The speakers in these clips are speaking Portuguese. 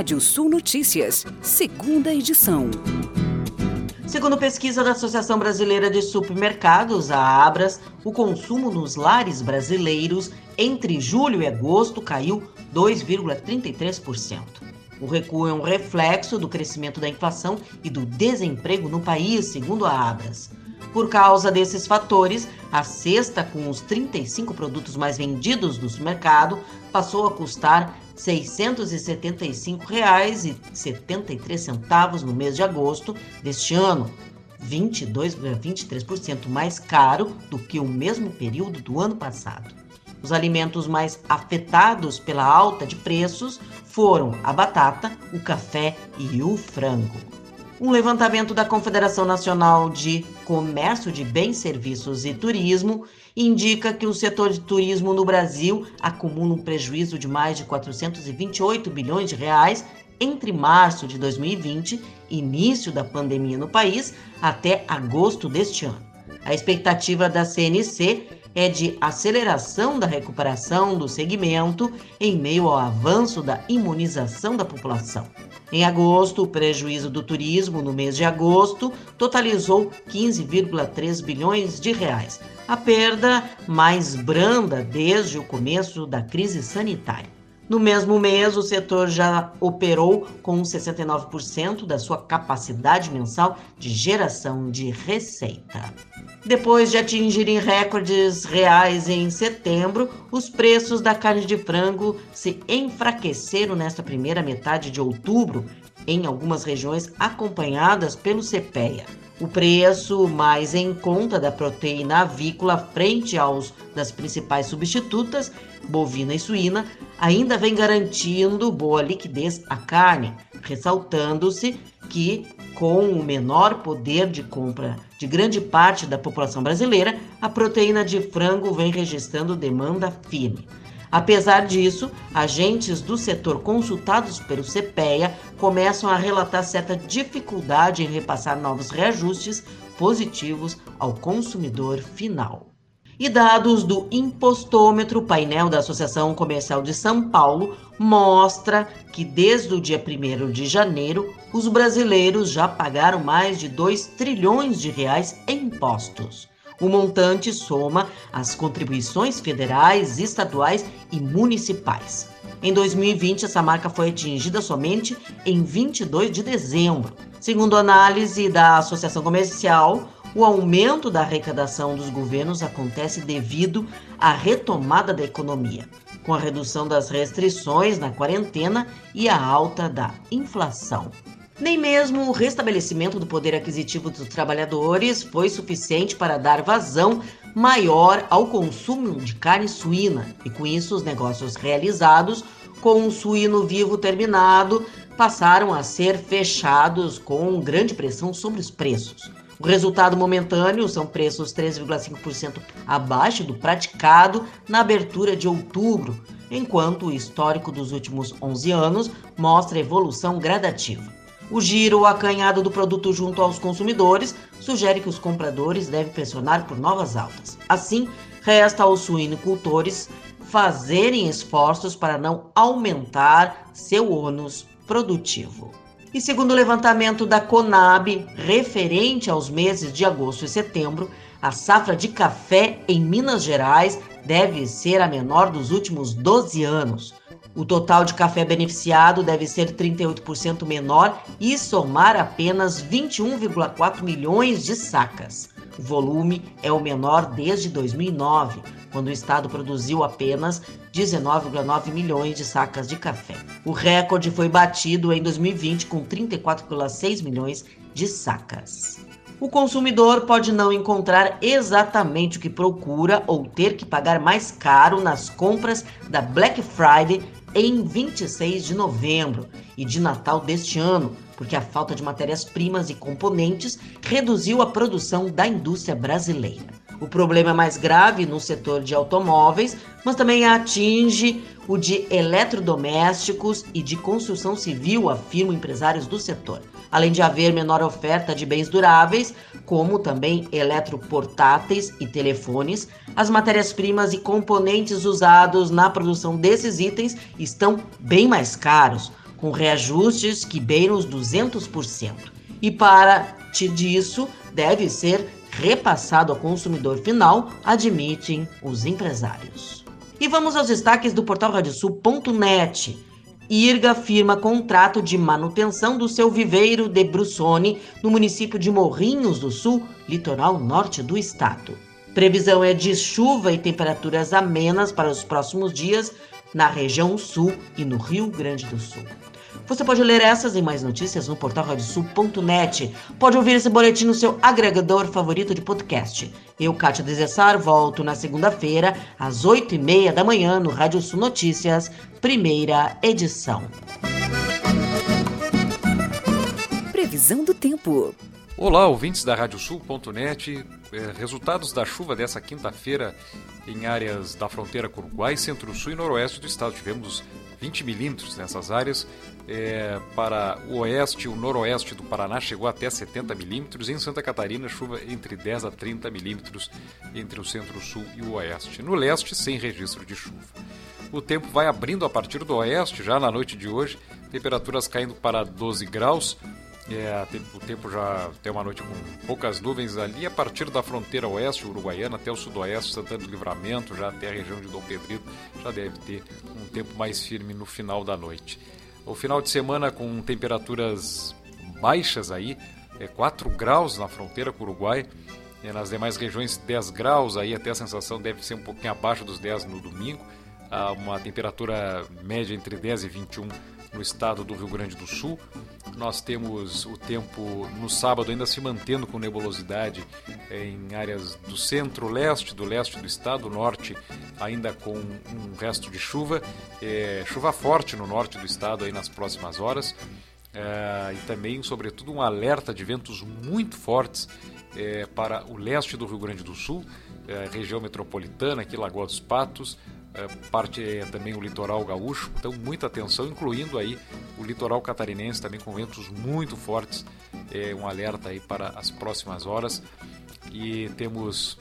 Rádio Sul Notícias, segunda edição. Segundo pesquisa da Associação Brasileira de Supermercados, a Abras, o consumo nos lares brasileiros entre julho e agosto caiu 2,33%. O recuo é um reflexo do crescimento da inflação e do desemprego no país, segundo a Abras. Por causa desses fatores, a cesta com os 35 produtos mais vendidos do supermercado passou a custar R$ 675,73 no mês de agosto deste ano, 22,23% mais caro do que o mesmo período do ano passado. Os alimentos mais afetados pela alta de preços foram a batata, o café e o frango. Um levantamento da Confederação Nacional de Comércio de Bens, Serviços e Turismo indica que o setor de turismo no Brasil acumula um prejuízo de mais de 428 bilhões de reais entre março de 2020, início da pandemia no país, até agosto deste ano. A expectativa da CNC é de aceleração da recuperação do segmento em meio ao avanço da imunização da população. Em agosto, o prejuízo do turismo no mês de agosto totalizou 15,3 bilhões de reais, a perda mais branda desde o começo da crise sanitária. No mesmo mês, o setor já operou com 69% da sua capacidade mensal de geração de receita. Depois de atingirem recordes reais em setembro, os preços da carne de frango se enfraqueceram nesta primeira metade de outubro, em algumas regiões acompanhadas pelo CPEA. O preço mais em conta da proteína avícola frente aos das principais substitutas, bovina e suína, ainda vem garantindo boa liquidez à carne, ressaltando-se que, com o menor poder de compra de grande parte da população brasileira, a proteína de frango vem registrando demanda firme. Apesar disso, agentes do setor consultados pelo CPEA começam a relatar certa dificuldade em repassar novos reajustes positivos ao consumidor final. E dados do Impostômetro, painel da Associação Comercial de São Paulo, mostra que desde o dia 1 de janeiro, os brasileiros já pagaram mais de 2 trilhões de reais em impostos. O montante soma as contribuições federais, estaduais e municipais. Em 2020, essa marca foi atingida somente em 22 de dezembro. Segundo análise da Associação Comercial, o aumento da arrecadação dos governos acontece devido à retomada da economia, com a redução das restrições na quarentena e a alta da inflação. Nem mesmo o restabelecimento do poder aquisitivo dos trabalhadores foi suficiente para dar vazão maior ao consumo de carne suína, e com isso os negócios realizados com o suíno vivo terminado passaram a ser fechados com grande pressão sobre os preços. O resultado momentâneo são preços 3,5% abaixo do praticado na abertura de outubro, enquanto o histórico dos últimos 11 anos mostra evolução gradativa. O giro acanhado do produto junto aos consumidores sugere que os compradores devem pressionar por novas altas. Assim, resta aos suinocultores fazerem esforços para não aumentar seu ônus produtivo. E segundo o levantamento da Conab, referente aos meses de agosto e setembro, a safra de café em Minas Gerais deve ser a menor dos últimos 12 anos. O total de café beneficiado deve ser 38% menor e somar apenas 21,4 milhões de sacas. O volume é o menor desde 2009, quando o estado produziu apenas 19,9 milhões de sacas de café. O recorde foi batido em 2020 com 34,6 milhões de sacas. O consumidor pode não encontrar exatamente o que procura ou ter que pagar mais caro nas compras da Black Friday em 26 de novembro e de Natal deste ano, porque a falta de matérias-primas e componentes reduziu a produção da indústria brasileira. O problema é mais grave no setor de automóveis, mas também atinge o de eletrodomésticos e de construção civil, afirmam empresários do setor. Além de haver menor oferta de bens duráveis, como também eletroportáteis e telefones, as matérias-primas e componentes usados na produção desses itens estão bem mais caros, com reajustes que beiram os 200%. E parte disso deve ser repassado ao consumidor final, admitem os empresários. E vamos aos destaques do portal radiosul.net. IRGA firma contrato de manutenção do seu viveiro de Brussone, no município de Morrinhos do Sul, litoral norte do estado. Previsão é de chuva e temperaturas amenas para os próximos dias na região sul e no Rio Grande do Sul. Você pode ler essas e mais notícias no portal radiosul.net. Pode ouvir esse boletim no seu agregador favorito de podcast. Eu, Kátia Desessar, volto na segunda-feira, às oito e meia da manhã, no Rádio Sul Notícias, primeira edição. Previsão do tempo. Olá, ouvintes da Radiosul.net. É, resultados da chuva dessa quinta-feira em áreas da fronteira com o Uruguai, centro-sul e noroeste do estado. Tivemos 20 milímetros nessas áreas. É, para o oeste e o noroeste do Paraná chegou até 70 milímetros. Em Santa Catarina, chuva entre 10 a 30 milímetros entre o centro-sul e o oeste. No leste, sem registro de chuva. O tempo vai abrindo a partir do oeste, já na noite de hoje, temperaturas caindo para 12 graus. É, o tempo já tem uma noite com poucas nuvens ali, a partir da fronteira oeste uruguaiana até o sudoeste, Santana do Livramento, já até a região de Dom Pedrito, já deve ter um tempo mais firme no final da noite. O final de semana com temperaturas baixas aí, é 4 graus na fronteira com o Uruguai, e nas demais regiões 10 graus, aí até a sensação deve ser um pouquinho abaixo dos 10 no domingo, uma temperatura média entre 10 e 21 no estado do Rio Grande do Sul. Nós temos o tempo no sábado ainda se mantendo com nebulosidade em áreas do centro-leste, do leste do estado, norte ainda com um resto de chuva, é, chuva forte no norte do estado aí nas próximas horas. É, e também, sobretudo, um alerta de ventos muito fortes é, para o leste do Rio Grande do Sul, é, região metropolitana, aqui Lagoa dos Patos, parte é também o litoral gaúcho, então muita atenção, incluindo aí o litoral catarinense também com ventos muito fortes, é um alerta aí para as próximas horas. E temos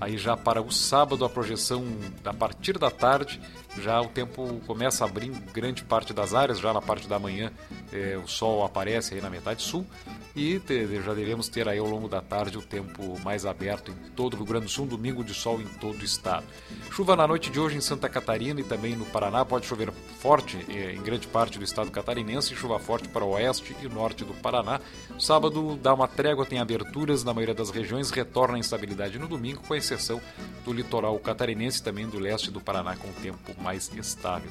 aí já para o sábado a projeção a partir da tarde já o tempo começa a abrir grande parte das áreas, já na parte da manhã é, o sol aparece aí na metade sul e já devemos ter aí ao longo da tarde o tempo mais aberto em todo o Rio Grande do Sul, um domingo de sol em todo o estado. Chuva na noite de hoje em Santa Catarina e também no Paraná, pode chover forte é, em grande parte do estado catarinense, chuva forte para o oeste e norte do Paraná. Sábado dá uma trégua, tem aberturas na maioria das regiões, retorna a instabilidade no domingo, com exceção do litoral catarinense e também do leste do Paraná com tempo mais estável.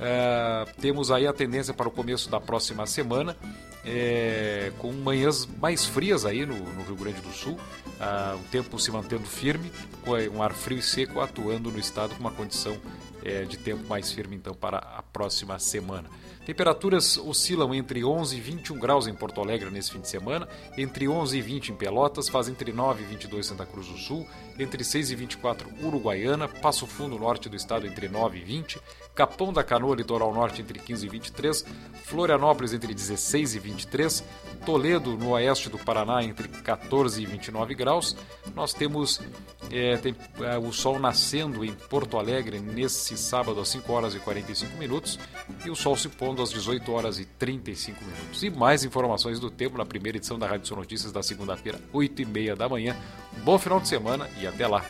É, temos aí a tendência para o começo da próxima semana, é, com manhãs mais frias aí no, no Rio Grande do Sul, uh, o tempo se mantendo firme, com um ar frio e seco atuando no estado com uma condição é, de tempo mais firme então para a próxima semana. Temperaturas oscilam entre 11 e 21 graus em Porto Alegre nesse fim de semana, entre 11 e 20 em Pelotas, faz entre 9 e 22 Santa Cruz do Sul, entre 6 e 24 Uruguaiana, Passo Fundo norte do estado entre 9 e 20, Capão da Canoa litoral norte entre 15 e 23, Florianópolis entre 16 e 23, Toledo no oeste do Paraná entre 14 e 29 graus. Nós temos é, tem, é, o sol nascendo em Porto Alegre nesse sábado às 5 horas e 45 minutos e o sol se pondo às 18 horas e 35 minutos. E mais informações do tempo na primeira edição da Rádio São Notícias da segunda-feira, 8 e meia da manhã. Bom final de semana e até lá!